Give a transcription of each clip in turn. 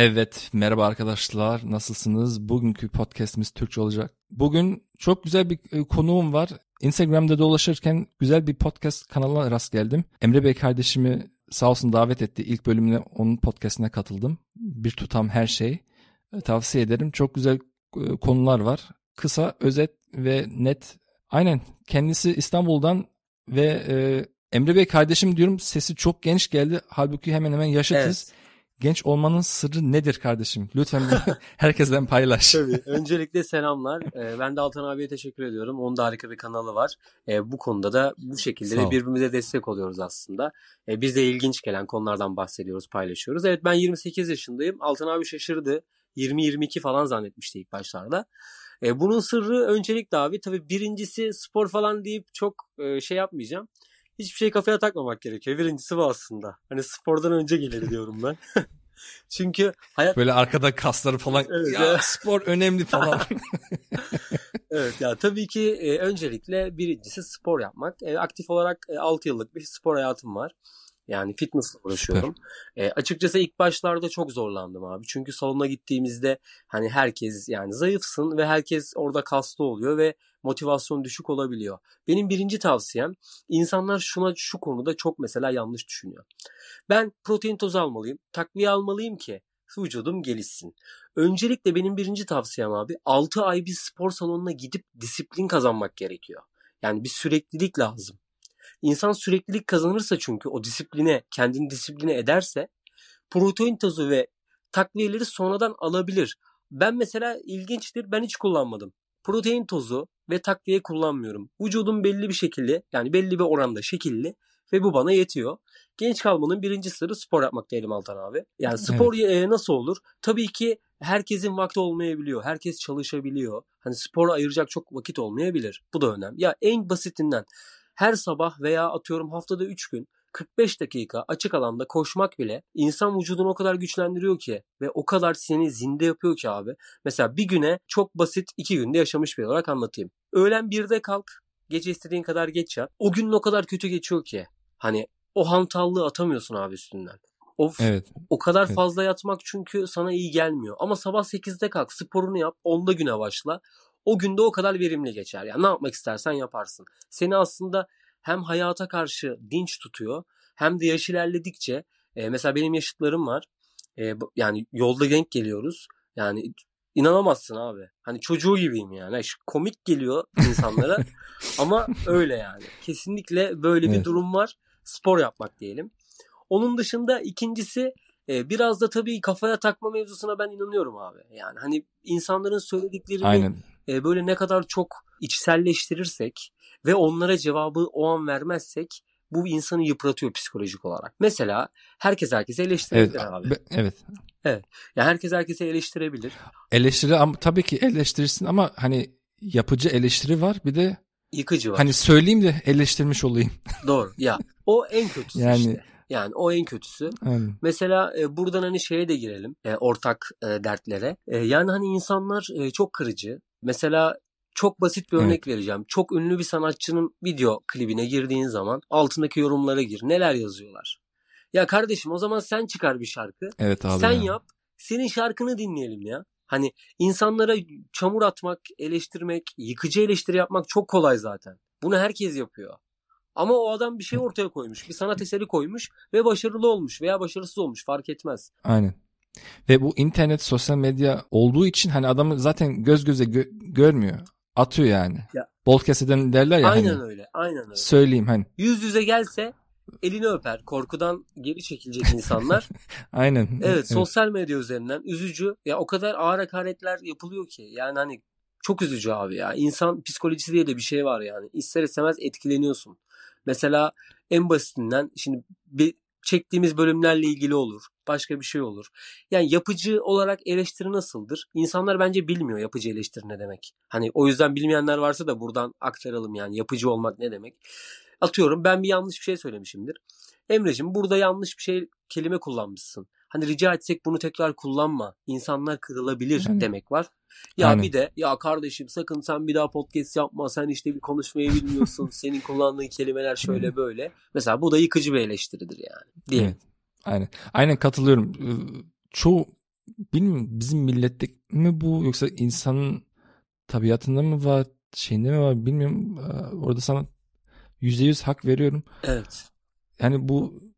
Evet, merhaba arkadaşlar. Nasılsınız? Bugünkü podcast'imiz Türkçe olacak. Bugün çok güzel bir e, konuğum var. Instagram'da dolaşırken güzel bir podcast kanalına rast geldim. Emre Bey kardeşimi sağ olsun davet etti. İlk bölümüne onun podcast'ine katıldım. Bir tutam her şey. E, tavsiye ederim. Çok güzel e, konular var. Kısa, özet ve net. Aynen. Kendisi İstanbul'dan ve e, Emre Bey kardeşim diyorum sesi çok genç geldi. Halbuki hemen hemen yaşıtız. Evet. Genç olmanın sırrı nedir kardeşim? Lütfen herkesten paylaş. Tabii. Öncelikle selamlar. Ee, ben de Altan abiye teşekkür ediyorum. Onun da harika bir kanalı var. Ee, bu konuda da bu şekilde de birbirimize destek oluyoruz aslında. Ee, biz de ilginç gelen konulardan bahsediyoruz, paylaşıyoruz. Evet ben 28 yaşındayım. Altan abi şaşırdı. 20-22 falan zannetmişti ilk başlarda. Bunun sırrı öncelikle abi tabii birincisi spor falan deyip çok e, şey yapmayacağım hiçbir şey kafaya takmamak gerekiyor. Birincisi bu aslında. Hani spordan önce gelir diyorum ben. Çünkü hayat... Böyle arkada kasları falan evet, ya, ya spor önemli falan. evet ya tabii ki e, öncelikle birincisi spor yapmak. E, aktif olarak e, 6 yıllık bir spor hayatım var. Yani fitnessle uğraşıyorum. E, açıkçası ilk başlarda çok zorlandım abi. Çünkü salona gittiğimizde hani herkes yani zayıfsın ve herkes orada kaslı oluyor ve motivasyon düşük olabiliyor. Benim birinci tavsiyem insanlar şuna şu konuda çok mesela yanlış düşünüyor. Ben protein tozu almalıyım, takviye almalıyım ki vücudum gelişsin. Öncelikle benim birinci tavsiyem abi 6 ay bir spor salonuna gidip disiplin kazanmak gerekiyor. Yani bir süreklilik lazım. İnsan süreklilik kazanırsa çünkü o disipline, kendini disipline ederse protein tozu ve takviyeleri sonradan alabilir. Ben mesela ilginçtir ben hiç kullanmadım. Protein tozu ve takviye kullanmıyorum. Vücudum belli bir şekilde yani belli bir oranda şekilli ve bu bana yetiyor. Genç kalmanın birinci sırrı spor yapmak diyelim Altan abi. Yani spor evet. nasıl olur? Tabii ki herkesin vakti olmayabiliyor. Herkes çalışabiliyor. Hani spor ayıracak çok vakit olmayabilir. Bu da önemli. Ya en basitinden her sabah veya atıyorum haftada 3 gün 45 dakika açık alanda koşmak bile insan vücudunu o kadar güçlendiriyor ki ve o kadar seni zinde yapıyor ki abi. Mesela bir güne çok basit 2 günde yaşamış bir olarak anlatayım. Öğlen 1'de kalk, gece istediğin kadar geç yat. O gün o kadar kötü geçiyor ki. Hani o hantallığı atamıyorsun abi üstünden. Of, evet. O kadar evet. fazla yatmak çünkü sana iyi gelmiyor. Ama sabah 8'de kalk, sporunu yap, 10'da güne başla o günde o kadar verimli geçer. Yani ne yapmak istersen yaparsın. Seni aslında hem hayata karşı dinç tutuyor hem de yaş ilerledikçe e, mesela benim yaşıtlarım var. E, yani yolda denk geliyoruz. Yani inanamazsın abi. Hani çocuğu gibiyim yani. yani komik geliyor insanlara ama öyle yani. Kesinlikle böyle evet. bir durum var. Spor yapmak diyelim. Onun dışında ikincisi e, biraz da tabii kafaya takma mevzusuna ben inanıyorum abi. Yani hani insanların söylediklerini Aynen e, böyle ne kadar çok içselleştirirsek ve onlara cevabı o an vermezsek bu insanı yıpratıyor psikolojik olarak. Mesela herkes herkese eleştirebilir evet, abi. Evet. Evet. Ya herkes herkese eleştirebilir. Eleştiri ama tabii ki eleştirirsin ama hani yapıcı eleştiri var bir de yıkıcı var. Hani söyleyeyim de eleştirmiş olayım. Doğru. Ya o en kötüsü yani, işte. Yani o en kötüsü. Aynen. Mesela e, buradan hani şeye de girelim. E, ortak e, dertlere. E, yani hani insanlar e, çok kırıcı. Mesela çok basit bir örnek evet. vereceğim. Çok ünlü bir sanatçının video klibine girdiğin zaman altındaki yorumlara gir. Neler yazıyorlar? Ya kardeşim o zaman sen çıkar bir şarkı. Evet abi. Sen ya. yap. Senin şarkını dinleyelim ya. Hani insanlara çamur atmak, eleştirmek, yıkıcı eleştiri yapmak çok kolay zaten. Bunu herkes yapıyor. Ama o adam bir şey ortaya koymuş. Bir sanat eseri koymuş ve başarılı olmuş veya başarısız olmuş fark etmez. Aynen. Ve bu internet, sosyal medya olduğu için hani adamı zaten göz göze gö- görmüyor. Atıyor yani. Ya. Bol keseden derler ya. Aynen hani. öyle. Aynen öyle. Söyleyeyim hani. Yüz yüze gelse elini öper. Korkudan geri çekilecek insanlar. Aynen. Evet, evet sosyal medya üzerinden üzücü. Ya o kadar ağır hakaretler yapılıyor ki. Yani hani çok üzücü abi ya. İnsan psikolojisi diye de bir şey var yani. İster istemez etkileniyorsun. Mesela en basitinden şimdi bir çektiğimiz bölümlerle ilgili olur. Başka bir şey olur. Yani yapıcı olarak eleştiri nasıldır? İnsanlar bence bilmiyor yapıcı eleştiri ne demek. Hani o yüzden bilmeyenler varsa da buradan aktaralım yani yapıcı olmak ne demek. Atıyorum ben bir yanlış bir şey söylemişimdir. Emre'cim burada yanlış bir şey kelime kullanmışsın. Hani rica etsek bunu tekrar kullanma. İnsanlar kırılabilir yani. demek var. Ya Aynen. bir de ya kardeşim sakın sen bir daha podcast yapma. Sen işte bir konuşmayı bilmiyorsun. Senin kullandığın kelimeler şöyle böyle. Mesela bu da yıkıcı bir eleştiridir yani. Değil evet. Aynen. Aynen katılıyorum. Çoğu bilmiyorum bizim millette mi bu yoksa insanın tabiatında mı var şeyinde mi var bilmiyorum. Ee, Orada sana yüzde yüz hak veriyorum. Evet. Yani bu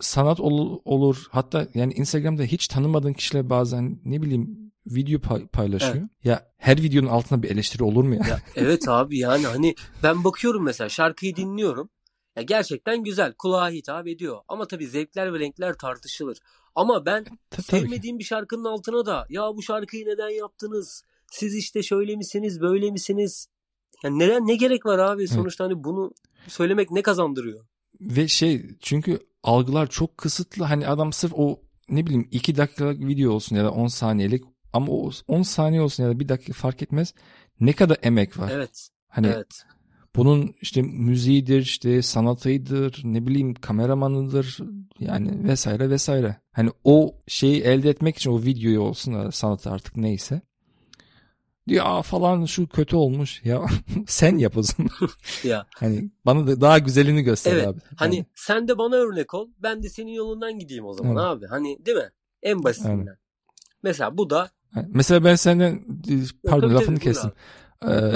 sanat ol- olur hatta yani Instagram'da hiç tanımadığın kişiler bazen ne bileyim video pay- paylaşıyor. Evet. Ya her videonun altında bir eleştiri olur mu ya? Ya evet abi yani hani ben bakıyorum mesela şarkıyı dinliyorum. Ya gerçekten güzel, kulağa hitap ediyor. Ama tabii zevkler ve renkler tartışılır. Ama ben Ta- sevmediğim bir şarkının altına da ya bu şarkıyı neden yaptınız? Siz işte şöyle misiniz, böyle misiniz? Yani neden ne gerek var abi? Sonuçta hani bunu söylemek ne kazandırıyor? Ve şey çünkü algılar çok kısıtlı. Hani adam sırf o ne bileyim 2 dakikalık video olsun ya da 10 saniyelik ama o 10 saniye olsun ya da 1 dakika fark etmez. Ne kadar emek var. Evet, Hani evet. bunun işte müziğidir, işte sanatıdır, ne bileyim kameramanıdır yani vesaire vesaire. Hani o şeyi elde etmek için o videoyu olsun sanatı artık neyse. Diyor Aa falan şu kötü olmuş. Ya sen yap o zaman. Ya Hani bana da daha güzelini göster Evet, abi. hani Yani, sen de bana örnek ol, ben de senin yolundan gideyim o zaman Evet. abi. Hani değil mi? En basitinden. Evet. Mesela bu da mesela ben senden e, pardon lafını kestim. Ee,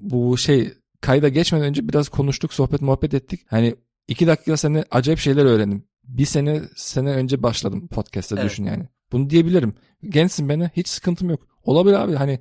bu şey kayda geçmeden önce biraz konuştuk, sohbet muhabbet ettik. Hani iki dakika sene acayip şeyler öğrendim. Bir sene sene önce başladım podcast'a Evet. düşün yani. Bunu diyebilirim. Gençsin bana hiç sıkıntım yok. Olabilir abi hani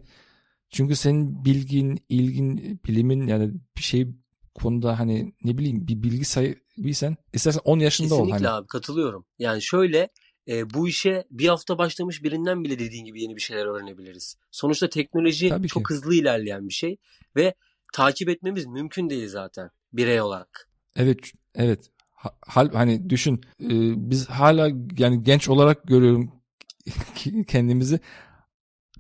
çünkü senin bilgin, ilgin, bilimin yani bir şey konuda hani ne bileyim bir bilgi sahibiysen istersen 10 yaşında ol Kesinlikle hani. abi katılıyorum. Yani şöyle e, bu işe bir hafta başlamış birinden bile dediğin gibi yeni bir şeyler öğrenebiliriz. Sonuçta teknoloji Tabii çok ki. hızlı ilerleyen bir şey ve takip etmemiz mümkün değil zaten birey olarak. Evet, evet. Ha- Hal hani düşün e, biz hala yani genç olarak görüyorum kendimizi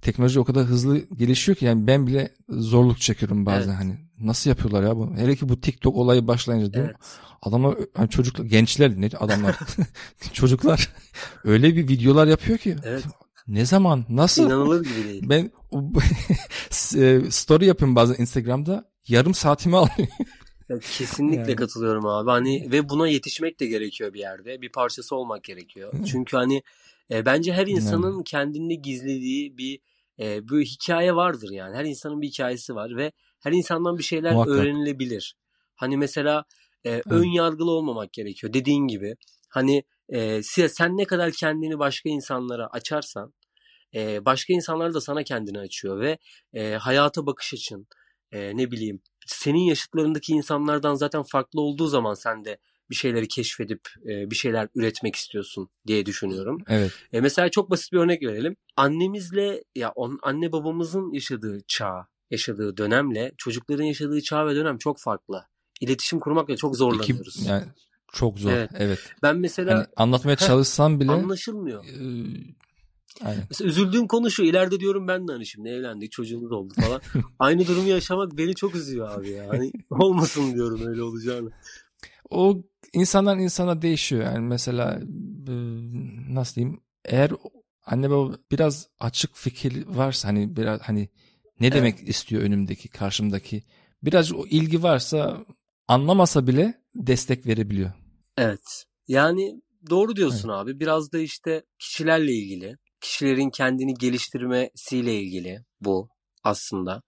teknoloji o kadar hızlı gelişiyor ki yani ben bile zorluk çekiyorum bazen Evet. hani nasıl yapıyorlar ya bu hele ki bu TikTok olayı başlayınca değil mi? Evet. Adamlar hani çocuklar gençler ne adamlar çocuklar öyle bir videolar yapıyor ki Evet. ne zaman nasıl İnanılır gibi değil. ben e, story yapıyorum bazen Instagram'da yarım saatimi alıyor. Evet, kesinlikle Yani. katılıyorum abi. Hani ve buna yetişmek de gerekiyor bir yerde. Bir parçası olmak gerekiyor. Çünkü hani e, bence her insanın kendinde gizlediği bir e, bir hikaye vardır yani. Her insanın bir hikayesi var ve her insandan bir şeyler Muhakkak. öğrenilebilir. Hani mesela e, ön yargılı olmamak gerekiyor. Dediğin gibi hani e, sen ne kadar kendini başka insanlara açarsan e, başka insanlar da sana kendini açıyor ve e, hayata bakış açın e, ne bileyim senin yaşıtlarındaki insanlardan zaten farklı olduğu zaman sen de bir şeyleri keşfedip e, bir şeyler üretmek istiyorsun diye düşünüyorum. Evet. E, mesela çok basit bir örnek verelim. Annemizle ya on, anne babamızın yaşadığı çağ, yaşadığı dönemle çocukların yaşadığı çağ ve dönem çok farklı. İletişim kurmakla çok İki, zorlanıyoruz. yani çok zor. Evet. Evet. Ben mesela Hani anlatmaya çalışsam bile anlaşılmıyor. e, aynen. Mesela üzüldüğüm konu şu. İleride diyorum ben de hani şimdi evlendik çocuğumuz oldu falan. Aynı durumu yaşamak beni çok üzüyor abi ya. Hani olmasın diyorum öyle olacağını. O insandan insana değişiyor. Yani mesela e, nasıl diyeyim? Eğer anne baba biraz açık fikir varsa hani biraz hani ne demek istiyor önümdeki, karşımdaki biraz o ilgi varsa anlamasa bile destek verebiliyor. Evet. Yani doğru diyorsun abi. Biraz da işte kişilerle ilgili. Kişilerin kendini geliştirmesiyle ilgili bu aslında.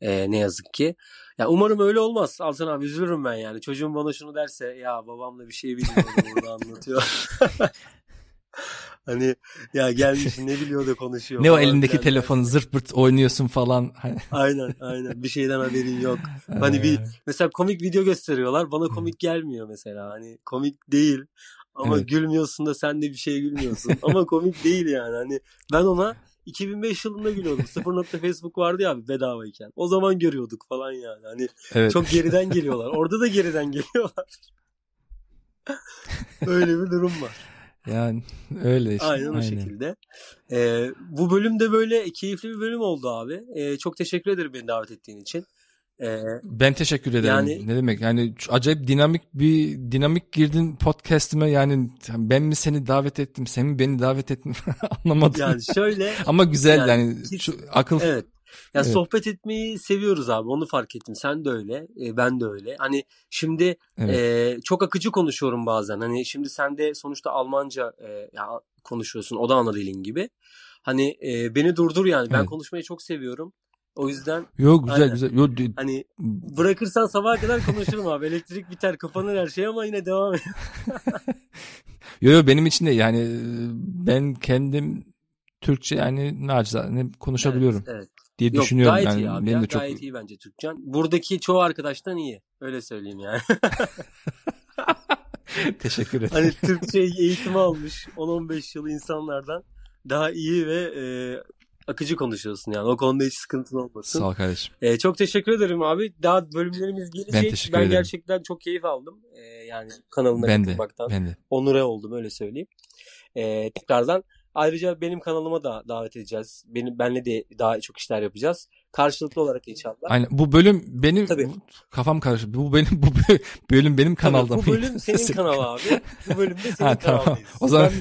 Ee, ne yazık ki. Ya umarım öyle olmaz. Altan abi üzülürüm ben yani. Çocuğum bana şunu derse ya babamla bir şey bilmiyordu burada anlatıyor. hani ya gelmiş ne biliyor da konuşuyor. Ne o elindeki telefonu derse. zırt pırt oynuyorsun falan. Aynen aynen. Bir şeyden haberin yok. Hani bir Ee, mesela komik video gösteriyorlar. Bana komik gelmiyor mesela. Hani komik değil. Ama Evet. gülmüyorsun da sen de bir şey gülmüyorsun. Ama komik değil yani. Hani ben ona 2005 yılında gülüyordum. Sıfır nokta Facebook vardı ya abi bedavayken. O zaman görüyorduk falan yani. Hani evet. çok geriden geliyorlar. Orada da geriden geliyorlar. Öyle bir durum var. Yani öyle işte. Aynen o şekilde. Ee, bu bölüm de böyle keyifli bir bölüm oldu abi. Ee, çok teşekkür ederim beni davet ettiğin için. Ee, Ben teşekkür ederim. Yani- ne demek? Yani acayip dinamik bir dinamik girdin podcast'ime yani ben mi seni davet ettim, sen mi beni davet ettin anlamadım. yani şöyle Ama güzel Yani yani, hiç- şu akıl Evet. Ya Evet. sohbet etmeyi seviyoruz abi. Onu fark ettim. Sen de öyle. e, ben de öyle. Hani şimdi Evet. e, çok akıcı konuşuyorum bazen. Hani şimdi sen de sonuçta Almanca e, ya konuşuyorsun. O da ana dilin gibi. Hani e, beni durdur yani. Ben Evet. konuşmayı çok seviyorum. O yüzden Yo güzel Aynen. güzel. Yo, d- hani bırakırsan sabaha kadar konuşurum abi. Elektrik biter, kapanır her şey ama yine devam et. yo, yo benim için de yani e, ben kendim Türkçe yani nacizane konuşabiliyorum Evet, evet. diye Yok düşünüyorum. gayet yani iyi abi benim ya. de çok Gayet iyi bence Türkçen. Buradaki çoğu arkadaştan iyi. Öyle söyleyeyim yani. teşekkür ederim. hani Türkçe eğitimi almış 10-15 yıl insanlardan daha iyi ve e, akıcı konuşuyorsun yani. O konuda hiç sıkıntın olmasın. Sağ ol kardeşim. E, çok teşekkür ederim abi. Daha bölümlerimiz gelecek. Ben Ben, teşekkür ederim. gerçekten çok keyif aldım. E, yani kanalına Ben de katılmaktan. ben de. Onure oldum öyle söyleyeyim. E, tekrardan ayrıca benim kanalıma da davet edeceğiz. Benim benle de daha çok işler yapacağız. Karşılıklı olarak inşallah. Aynen. Bu bölüm benim Tabii. kafam karıştı. Bu benim bu bö- bölüm benim Tabii, kanalda. bu bölüm senin kanal abi. Bu bölümde senin Ha, tamam. kanaldayız. O zaman-.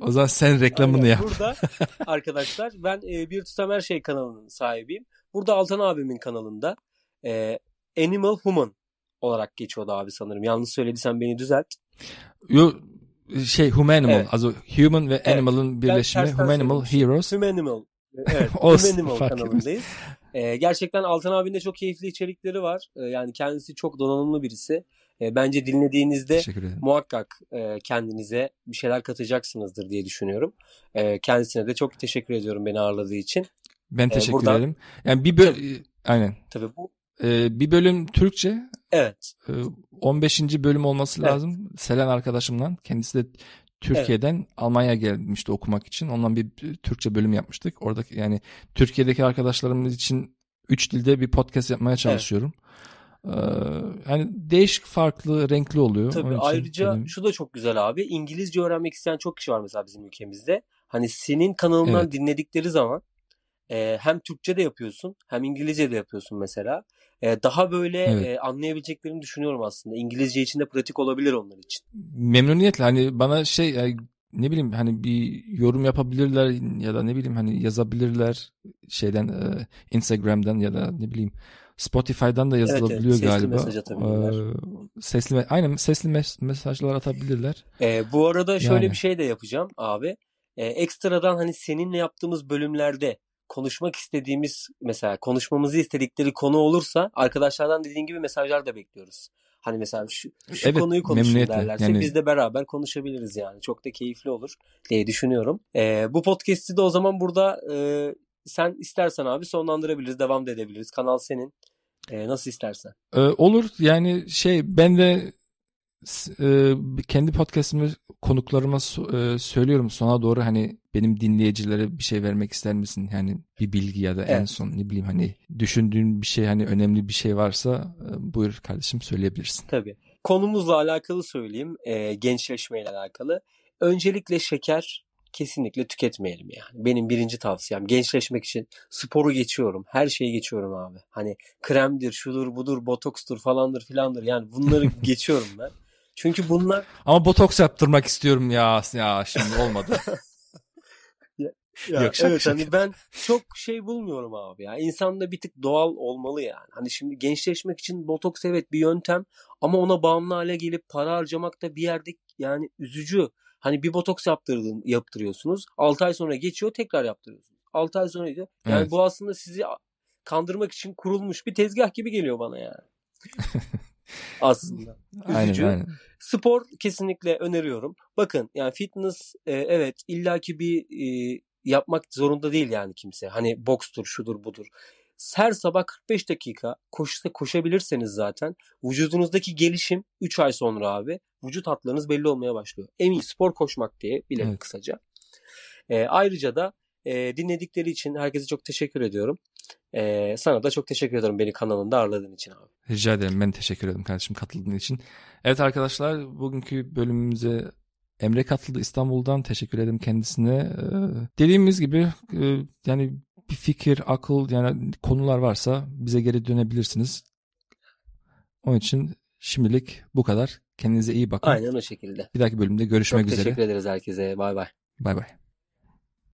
O zaman sen reklamını Aynen. yap. Burada arkadaşlar ben e, Bir Tutam Her Şey kanalının sahibiyim. Burada Altan abimin kanalında e, Animal Human olarak geçiyordu abi sanırım. Yanlış söylediysem beni düzelt. Yo şey Humanimal. Evet. Also human ve Evet. animal'ın birleşimi. tersten Humanimal. Heroes. Humanimal. Evet, Humanimal kanalındayız. E, gerçekten Altan abinin de çok keyifli içerikleri var. E, yani kendisi çok donanımlı birisi. E, bence dinlediğinizde muhakkak e, kendinize bir şeyler katacaksınızdır diye düşünüyorum. E, kendisine de çok teşekkür ediyorum beni ağırladığı için. Ben teşekkür buradan- ederim. Yani bir böl aynen. Tabii bu Ee, bir bölüm Türkçe. Evet. e, 15. bölüm olması Evet. lazım. Selen arkadaşımdan. Kendisi de Türkiye'den Almanya'ya gelmişti okumak için. Ondan bir Türkçe bölüm yapmıştık. Oradaki yani Türkiye'deki arkadaşlarımız için üç dilde bir podcast yapmaya çalışıyorum. Ee, yani değişik farklı renkli oluyor. Tabii ayrıca benim- şu da çok güzel abi. İngilizce öğrenmek isteyen çok kişi var mesela bizim ülkemizde. Hani senin kanalından Evet. dinledikleri zaman e, hem Türkçe de yapıyorsun hem İngilizce de yapıyorsun mesela. E, daha böyle Evet. e, anlayabileceklerini düşünüyorum aslında. İngilizce için de pratik olabilir onlar için. memnuniyetle hani bana şey yani ne bileyim hani bir yorum yapabilirler ya da ne bileyim hani yazabilirler şeyden e, Instagram'dan ya da ne bileyim Spotify'dan da yazılabiliyor sesli galiba. mesaj atabilirler. Ee, sesli aynen sesli mes- mesajlar atabilirler. E, bu arada şöyle Yani. bir şey de yapacağım abi. E, ekstradan hani seninle yaptığımız bölümlerde konuşmak istediğimiz mesela konuşmamızı istedikleri konu olursa arkadaşlardan dediğin gibi mesajlar da bekliyoruz. Hani mesela şu, şu Evet, konuyu konuşun derlerse Yani- biz de beraber konuşabiliriz yani. Çok da keyifli olur diye düşünüyorum. E, bu podcast'i de o zaman burada e, sen istersen abi sonlandırabiliriz, devam da edebiliriz. Kanal senin. E, nasıl istersen. Ee, olur yani şey ben de e, kendi podcast'imi konuklarıma e, söylüyorum sona doğru hani benim dinleyicilere bir şey vermek ister misin? Yani bir bilgi ya da en Evet. son ne bileyim hani düşündüğün bir şey hani önemli bir şey varsa e, buyur kardeşim söyleyebilirsin. Tabii. Konumuzla alakalı söyleyeyim. E, gençleşmeyle alakalı. Öncelikle şeker kesinlikle tüketmeyelim yani. Benim birinci tavsiyem gençleşmek için sporu geçiyorum. Her şeyi geçiyorum abi. Hani kremdir, şudur, budur, botokstur falandır filandır. Yani bunları geçiyorum ben. Çünkü bunlar Ama botoks yaptırmak istiyorum ya ya şimdi olmadı. Ya Yok, şaka evet şaka. hani ben çok şey bulmuyorum abi ya. İnsan da bir tık doğal olmalı yani. Hani şimdi gençleşmek için botoks evet bir yöntem ama ona bağımlı hale gelip para harcamak da bir yerde yani üzücü. Hani bir botoks yaptırdın, yaptırıyorsunuz. 6 ay sonra geçiyor tekrar yaptırıyorsunuz. 6 ay sonra gidiyor. Yani Evet. bu aslında sizi kandırmak için kurulmuş bir tezgah gibi geliyor bana yani. aslında. aynen Üzücü. aynen. Spor kesinlikle öneriyorum. Bakın yani fitness e, evet illaki bir e, yapmak zorunda değil yani kimse. Hani bokstur, şudur, budur. Her sabah 45 dakika koşsa koşabilirseniz zaten vücudunuzdaki gelişim 3 ay sonra abi vücut hatlarınız belli olmaya başlıyor. En iyi spor koşmak diye bile Evet. kısaca. E, ayrıca da e, dinledikleri için herkese çok teşekkür ediyorum. E, sana da çok teşekkür ediyorum beni kanalında ağırladığın için abi. Rica ederim. Ben teşekkür ederim kardeşim katıldığın için. Evet arkadaşlar bugünkü bölümümüze Emre katıldı İstanbul'dan. Teşekkür ederim kendisine. Ee, dediğimiz gibi e, yani bir fikir, akıl yani konular varsa bize geri dönebilirsiniz. Onun için şimdilik bu kadar. Kendinize iyi bakın. Aynen o şekilde. Bir dahaki bölümde görüşmek Çok üzere. teşekkür ederiz herkese. Bay bay. Bay bay.